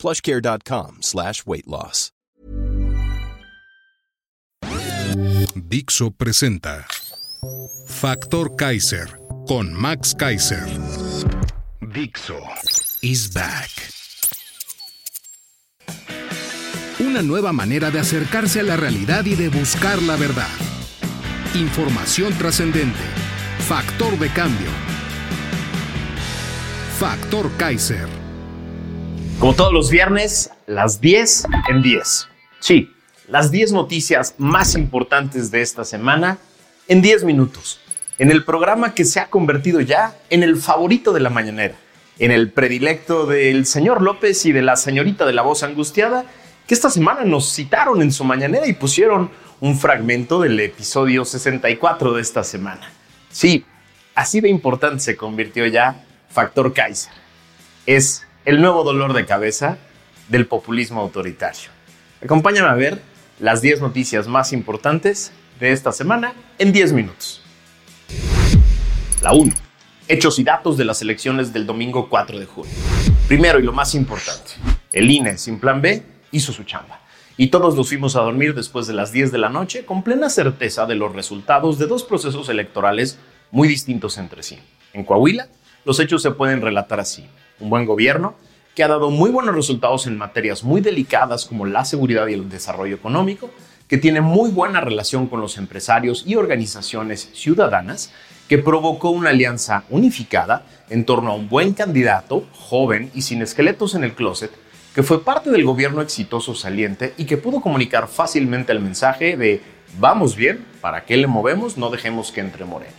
plushcare.com slash weight loss. Dixo presenta Factor Kaiser con Max Kaiser. Dixo is back. Una nueva manera de acercarse a la realidad y de buscar la verdad. Información trascendente. Factor de cambio. Factor Kaiser. Como todos los viernes, las 10 en 10. Sí, las 10 noticias más importantes de esta semana en 10 minutos. En el programa que se ha convertido ya en el favorito de la mañanera. En el predilecto del señor López y de la señorita de la voz angustiada, que esta semana nos citaron en su mañanera y pusieron un fragmento del episodio 64 de esta semana. Sí, así de importante se convirtió ya Factor Kaiser. Es el nuevo dolor de cabeza del populismo autoritario. Acompáñame a ver las 10 noticias más importantes de esta semana en 10 minutos. La 1. Hechos y datos de las elecciones del domingo 4 de junio. Primero y lo más importante, el INE sin plan B hizo su chamba. Y todos nos fuimos a dormir después de las 10 de la noche con plena certeza de los resultados de dos procesos electorales muy distintos entre sí. En Coahuila, los hechos se pueden relatar así. Un buen gobierno que ha dado muy buenos resultados en materias muy delicadas como la seguridad y el desarrollo económico, que tiene muy buena relación con los empresarios y organizaciones ciudadanas, que provocó una alianza unificada en torno a un buen candidato, joven y sin esqueletos en el closet, que fue parte del gobierno exitoso saliente y que pudo comunicar fácilmente el mensaje de vamos bien, ¿para qué le movemos? No dejemos que entre Morena.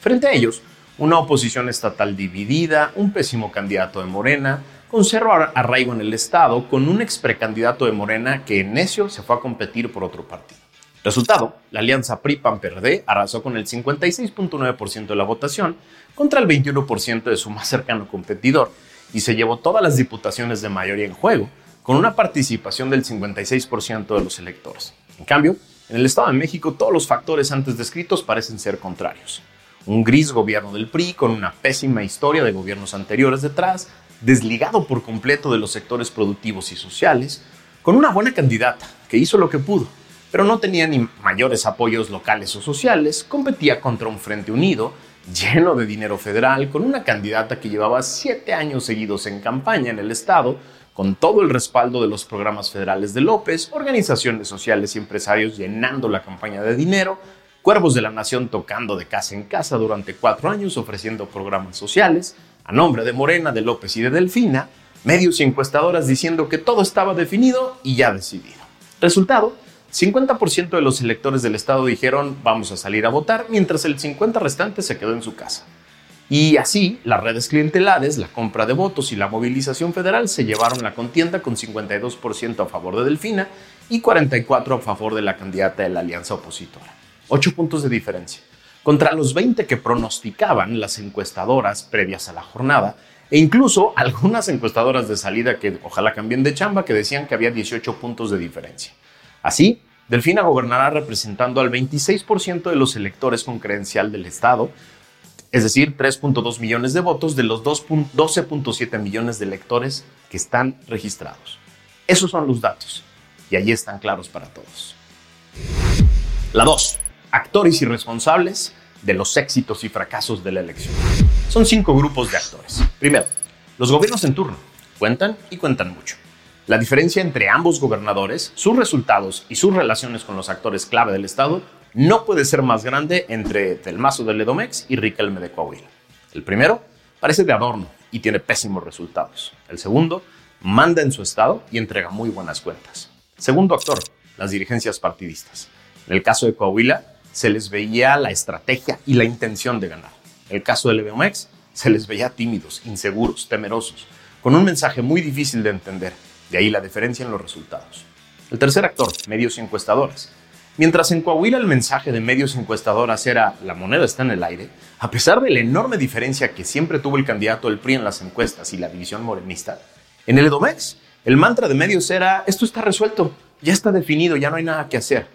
Frente a ellos, una oposición estatal dividida, un pésimo candidato de Morena, conserva arraigo en el Estado con un ex precandidato de Morena que en necio se fue a competir por otro partido. Resultado, la alianza PRI-PAN-PRD arrasó con el 56.9% de la votación contra el 21% de su más cercano competidor y se llevó todas las diputaciones de mayoría en juego, con una participación del 56% de los electores. En cambio, en el Estado de México todos los factores antes descritos parecen ser contrarios. Un gris gobierno del PRI con una pésima historia de gobiernos anteriores detrás, desligado por completo de los sectores productivos y sociales, con una buena candidata que hizo lo que pudo, pero no tenía ni mayores apoyos locales o sociales, competía contra un Frente Unido lleno de dinero federal, con una candidata que llevaba siete años seguidos en campaña en el Estado, con todo el respaldo de los programas federales de López, organizaciones sociales y empresarios llenando la campaña de dinero, Cuervos de la Nación tocando de casa en casa durante cuatro años ofreciendo programas sociales, a nombre de Morena, de López y de Delfina, medios y encuestadoras diciendo que todo estaba definido y ya decidido. Resultado, 50% de los electores del estado dijeron vamos a salir a votar, mientras el 50% restante se quedó en su casa. Y así, las redes clientelares, la compra de votos y la movilización federal se llevaron la contienda con 52% a favor de Delfina y 44% a favor de la candidata de la alianza opositora. Ocho puntos de diferencia. Contra los 20 que pronosticaban las encuestadoras previas a la jornada, e incluso algunas encuestadoras de salida que ojalá cambien de chamba que decían que había 18 puntos de diferencia. Así, Delfina gobernará representando al 26% de los electores con credencial del Estado, es decir, 3.2 millones de votos de los 12.7 millones de electores que están registrados. Esos son los datos y allí están claros para todos. La 2. Actores y responsables de los éxitos y fracasos de la elección. Son cinco grupos de actores. Primero, los gobiernos en turno. Cuentan y cuentan mucho. La diferencia entre ambos gobernadores, sus resultados y sus relaciones con los actores clave del Estado no puede ser más grande entre Del Mazo de Ledomex y Riquelme de Coahuila. El primero parece de adorno y tiene pésimos resultados. El segundo manda en su estado y entrega muy buenas cuentas. Segundo actor, las dirigencias partidistas. En el caso de Coahuila, se les veía la estrategia y la intención de ganar. En el caso de Ledomex, se les veía tímidos, inseguros, temerosos, con un mensaje muy difícil de entender de ahí la diferencia en los resultados. El tercer actor, medios y encuestadoras. Mientras en Coahuila el mensaje de medios encuestadoras era la moneda está en el aire, a pesar de la enorme diferencia que siempre tuvo el candidato del PRI en las encuestas y la división morenista, en el Edomex el mantra de medios era esto está resuelto, ya está definido, ya no hay nada que hacer.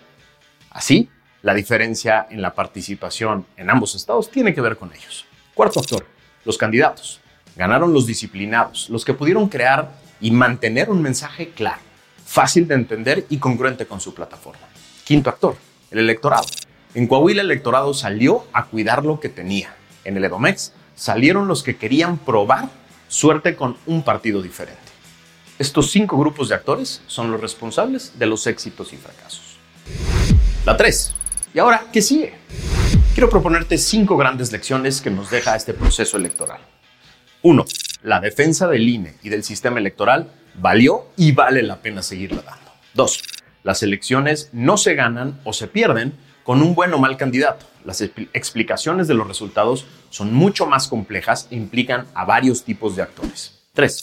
Así, la diferencia en la participación en ambos estados tiene que ver con ellos. Cuarto actor, los candidatos. Ganaron los disciplinados, los que pudieron crear y mantener un mensaje claro, fácil de entender y congruente con su plataforma. Quinto actor, el electorado. En Coahuila el electorado salió a cuidar lo que tenía. En el Edomex salieron los que querían probar suerte con un partido diferente. Estos cinco grupos de actores son los responsables de los éxitos y fracasos. La 3. ¿Y ahora qué sigue? Quiero proponerte cinco grandes lecciones que nos deja este proceso electoral. 1. La defensa del INE y del sistema electoral valió y vale la pena seguirla dando. 2. Las elecciones no se ganan o se pierden con un buen o mal candidato. Las explicaciones de los resultados son mucho más complejas e implican a varios tipos de actores. 3.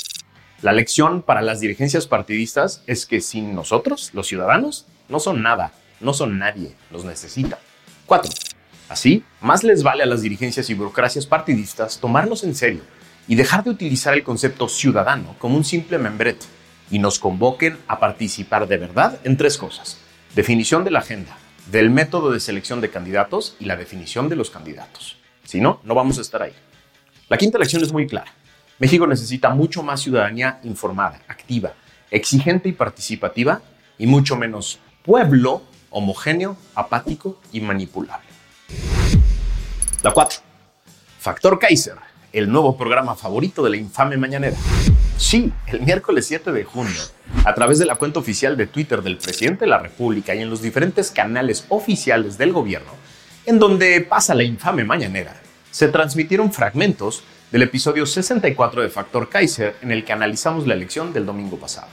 La lección para las dirigencias partidistas es que sin nosotros, los ciudadanos, no son nada, no son nadie, los necesitan. 4. Así, más les vale a las dirigencias y burocracias partidistas tomarnos en serio y dejar de utilizar el concepto ciudadano como un simple membrete y nos convoquen a participar de verdad en tres cosas. Definición de la agenda, del método de selección de candidatos y la definición de los candidatos. Si no, no vamos a estar ahí. La quinta lección es muy clara. México necesita mucho más ciudadanía informada, activa, exigente y participativa y mucho menos pueblo homogéneo, apático y manipulable. La 4. Factor Kaiser, el nuevo programa favorito de la infame mañanera. Sí, el miércoles 7 de junio, a través de la cuenta oficial de Twitter del presidente de la República y en los diferentes canales oficiales del gobierno, en donde pasa la infame mañanera, se transmitieron fragmentos del episodio 64 de Factor Kaiser en el que analizamos la elección del domingo pasado.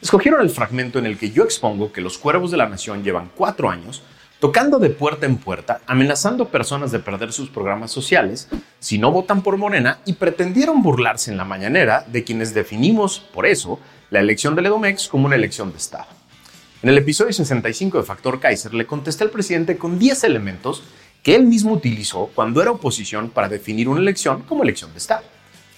Escogieron el fragmento en el que yo expongo que los cuervos de la nación llevan cuatro años tocando de puerta en puerta, amenazando personas de perder sus programas sociales si no votan por Morena y pretendieron burlarse en la mañanera de quienes definimos, por eso, la elección del Edomex como una elección de Estado. En el episodio 65 de Factor Kaiser le contesté al presidente con 10 elementos que él mismo utilizó cuando era oposición para definir una elección como elección de Estado.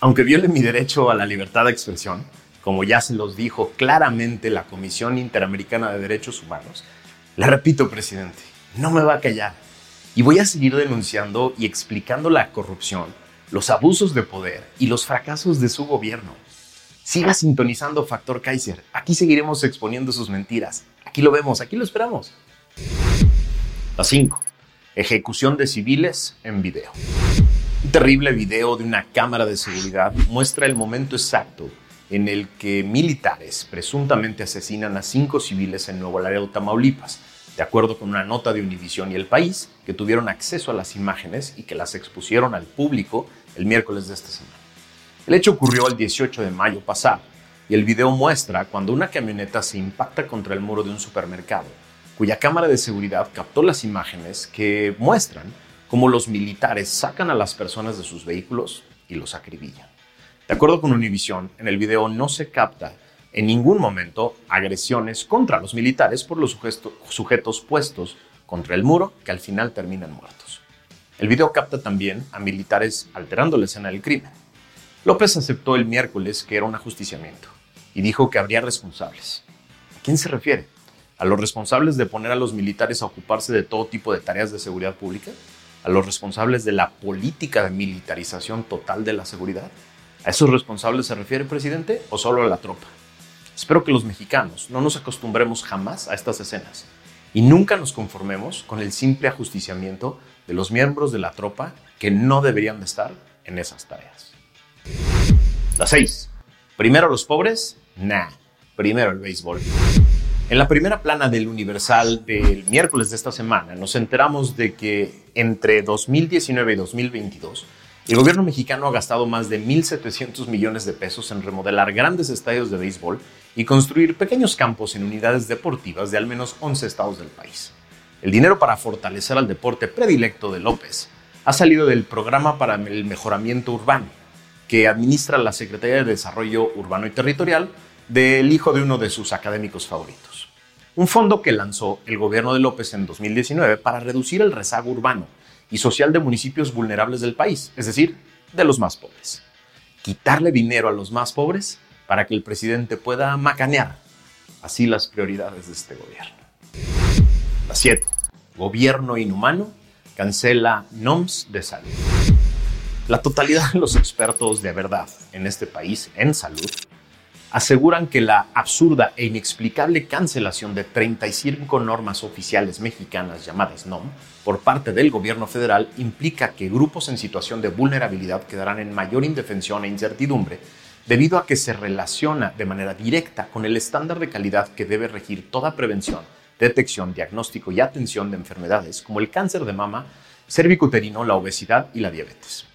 Aunque viole mi derecho a la libertad de expresión, como ya se los dijo claramente la Comisión Interamericana de Derechos Humanos, le repito, presidente, no me va a callar. Y voy a seguir denunciando y explicando la corrupción, los abusos de poder y los fracasos de su gobierno. Siga sintonizando Factor Kaiser. Aquí seguiremos exponiendo sus mentiras. Aquí lo vemos, aquí lo esperamos. La 5. Ejecución de civiles en video. Un terrible video de una cámara de seguridad muestra el momento exacto en el que militares presuntamente asesinan a cinco civiles en Nuevo Laredo, Tamaulipas, de acuerdo con una nota de Univision y El País, que tuvieron acceso a las imágenes y que las expusieron al público el miércoles de esta semana. El hecho ocurrió el 18 de mayo pasado y el video muestra cuando una camioneta se impacta contra el muro de un supermercado, cuya cámara de seguridad captó las imágenes que muestran cómo los militares sacan a las personas de sus vehículos y los acribillan. De acuerdo con Univision, en el video no se capta en ningún momento agresiones contra los militares por los sujetos puestos contra el muro que al final terminan muertos. El video capta también a militares alterando la escena del crimen. López aceptó el miércoles que era un ajusticiamiento y dijo que habría responsables. ¿A quién se refiere? ¿A los responsables de poner a los militares a ocuparse de todo tipo de tareas de seguridad pública? ¿A los responsables de la política de militarización total de la seguridad? ¿A esos responsables se refiere, presidente, o solo a la tropa? Espero que los mexicanos no nos acostumbremos jamás a estas escenas y nunca nos conformemos con el simple ajusticiamiento de los miembros de la tropa que no deberían de estar en esas tareas. La 6. Primero los pobres, nah. Primero el béisbol. En la primera plana del Universal del miércoles de esta semana nos enteramos de que entre 2019 y 2022 el gobierno mexicano ha gastado más de 1.700 millones de pesos en remodelar grandes estadios de béisbol y construir pequeños campos en unidades deportivas de al menos 11 estados del país. El dinero para fortalecer al deporte predilecto de López ha salido del Programa para el Mejoramiento Urbano, que administra la Secretaría de Desarrollo Urbano y Territorial del hijo de uno de sus académicos favoritos. un fondo que lanzó el gobierno de López en 2019 para reducir el rezago urbano y social de municipios vulnerables del país, es decir, de los más pobres. Quitarle dinero a los más pobres para que el presidente pueda macanear así las prioridades de este gobierno. La 7. Gobierno inhumano cancela NOMS de salud. La totalidad de los expertos de verdad en este país en salud aseguran que la absurda e inexplicable cancelación de 35 normas oficiales mexicanas llamadas NOM por parte del gobierno federal implica que grupos en situación de vulnerabilidad quedarán en mayor indefensión e incertidumbre debido a que se relaciona de manera directa con el estándar de calidad que debe regir toda prevención, detección, diagnóstico y atención de enfermedades como el cáncer de mama, cervicuterino, la obesidad y la diabetes.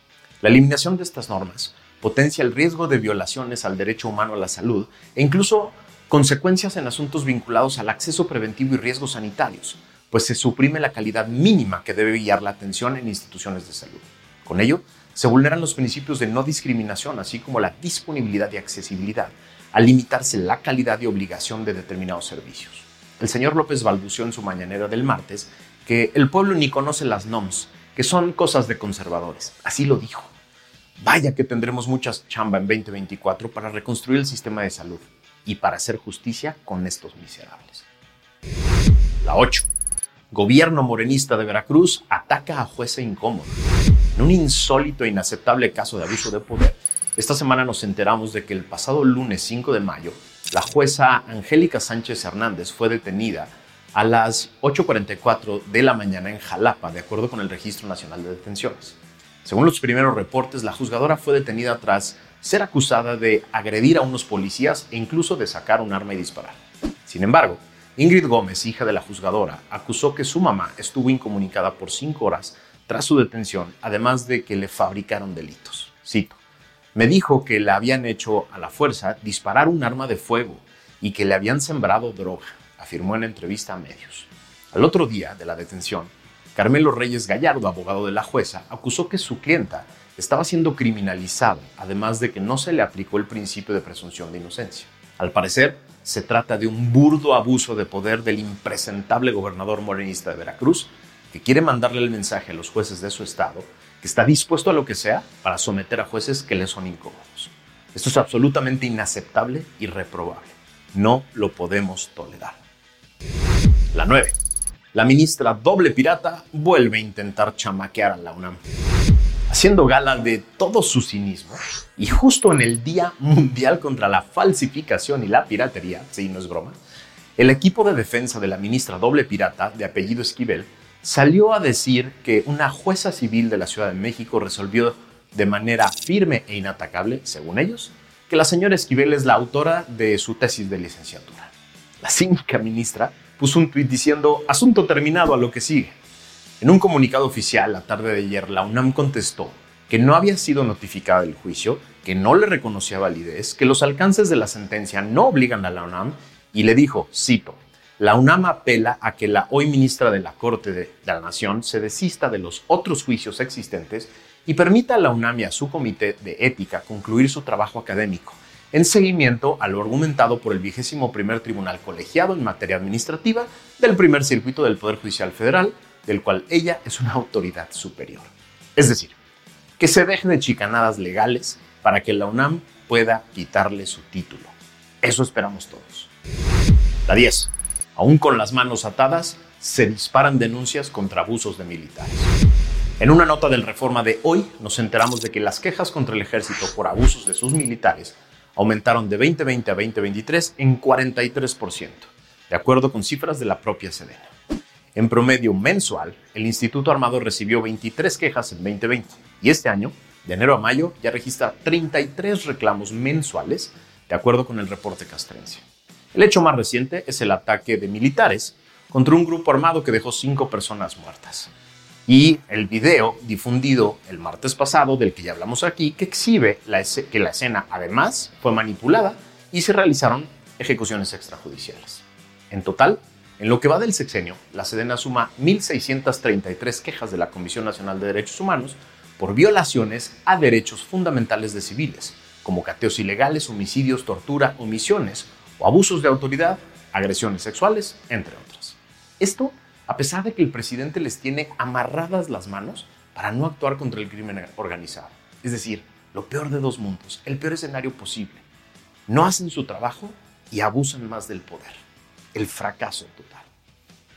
La eliminación de estas normas potencia el riesgo de violaciones al derecho humano a la salud e incluso consecuencias en asuntos vinculados al acceso preventivo y riesgos sanitarios, pues se suprime la calidad mínima que debe guiar la atención en instituciones de salud. Con ello, se vulneran los principios de no discriminación, así como la disponibilidad y accesibilidad, al limitarse la calidad y obligación de determinados servicios. El señor López balbuceó en su mañanera del martes que el pueblo ni conoce las NOMS, que son cosas de conservadores. Así lo dijo. Vaya que tendremos muchas chamba en 2024 para reconstruir el sistema de salud y para hacer justicia con estos miserables. La 8. Gobierno morenista de Veracruz ataca a jueza incómodo. En un insólito e inaceptable caso de abuso de poder, esta semana nos enteramos de que el pasado lunes 5 de mayo, la jueza Angélica Sánchez Hernández fue detenida a las 8.44 de la mañana en Jalapa, de acuerdo con el Registro Nacional de Detenciones. Según los primeros reportes, la juzgadora fue detenida tras ser acusada de agredir a unos policías e incluso de sacar un arma y disparar. Sin embargo, Ingrid Gómez, hija de la juzgadora, acusó que su mamá estuvo incomunicada por cinco horas tras su detención, además de que le fabricaron delitos. Cito, me dijo que le habían hecho a la fuerza disparar un arma de fuego y que le habían sembrado droga, afirmó en entrevista a medios. Al otro día de la detención, Carmelo Reyes Gallardo, abogado de la jueza, acusó que su clienta estaba siendo criminalizada, además de que no se le aplicó el principio de presunción de inocencia. Al parecer, se trata de un burdo abuso de poder del impresentable gobernador morenista de Veracruz, que quiere mandarle el mensaje a los jueces de su estado que está dispuesto a lo que sea para someter a jueces que le son incómodos. Esto es absolutamente inaceptable y reprobable. No lo podemos tolerar. La 9. La ministra doble pirata vuelve a intentar chamaquear a la UNAM. Haciendo gala de todo su cinismo, y justo en el Día Mundial contra la Falsificación y la Piratería, si no es broma, el equipo de defensa de la ministra doble pirata, de apellido Esquivel, salió a decir que una jueza civil de la Ciudad de México resolvió de manera firme e inatacable, según ellos, que la señora Esquivel es la autora de su tesis de licenciatura. La cínica ministra puso un tuit diciendo, asunto terminado a lo que sigue. En un comunicado oficial la tarde de ayer, la UNAM contestó que no había sido notificada del juicio, que no le reconocía validez, que los alcances de la sentencia no obligan a la UNAM y le dijo, cito, la UNAM apela a que la hoy ministra de la Corte de, la Nación se desista de los otros juicios existentes y permita a la UNAM y a su comité de ética concluir su trabajo académico, en seguimiento a lo argumentado por el vigésimo primer tribunal colegiado en materia administrativa del primer circuito del Poder Judicial Federal, del cual ella es una autoridad superior. Es decir, que se deje de chicanadas legales para que la UNAM pueda quitarle su título. Eso esperamos todos. La 10 aún con las manos atadas, se disparan denuncias contra abusos de militares. En una nota del Reforma de hoy nos enteramos de que las quejas contra el ejército por abusos de sus militares aumentaron de 2020 a 2023 en 43%, de acuerdo con cifras de la propia Sedena. En promedio mensual, el Instituto Armado recibió 23 quejas en 2020 y este año, de enero a mayo, ya registra 33 reclamos mensuales, de acuerdo con el reporte castrense. El hecho más reciente es el ataque de militares contra un grupo armado que dejó cinco personas muertas. Y el video difundido el martes pasado, del que ya hablamos aquí, que exhibe que la escena además fue manipulada y se realizaron ejecuciones extrajudiciales. En total, en lo que va del sexenio, la Sedena suma 1.633 quejas de la Comisión Nacional de Derechos Humanos por violaciones a derechos fundamentales de civiles, como cateos ilegales, homicidios, tortura, omisiones o abusos de autoridad agresiones sexuales, entre otras. Esto a pesar de que el presidente les tiene amarradas las manos para no actuar contra el crimen organizado. Es decir, lo peor de dos mundos, el peor escenario posible. No hacen su trabajo y abusan más del poder. El fracaso total.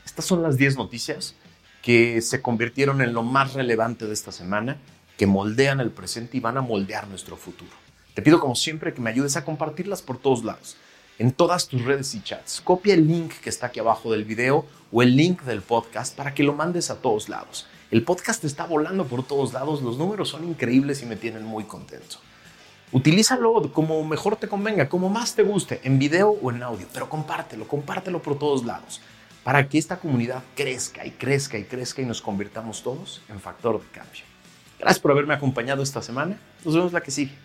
Estas son las 10 noticias que se convirtieron en lo más relevante de esta semana, que moldean el presente y van a moldear nuestro futuro. Te pido como siempre que me ayudes a compartirlas por todos lados en todas tus redes y chats. Copia el link que está aquí abajo del video o el link del podcast para que lo mandes a todos lados. El podcast está volando por todos lados, los números son increíbles y me tienen muy contento. Utilízalo como mejor te convenga, como más te guste, en video o en audio, pero compártelo, compártelo por todos lados, para que esta comunidad crezca y crezca y crezca y nos convirtamos todos en factor de cambio. Gracias por haberme acompañado esta semana. Nos vemos la que sigue.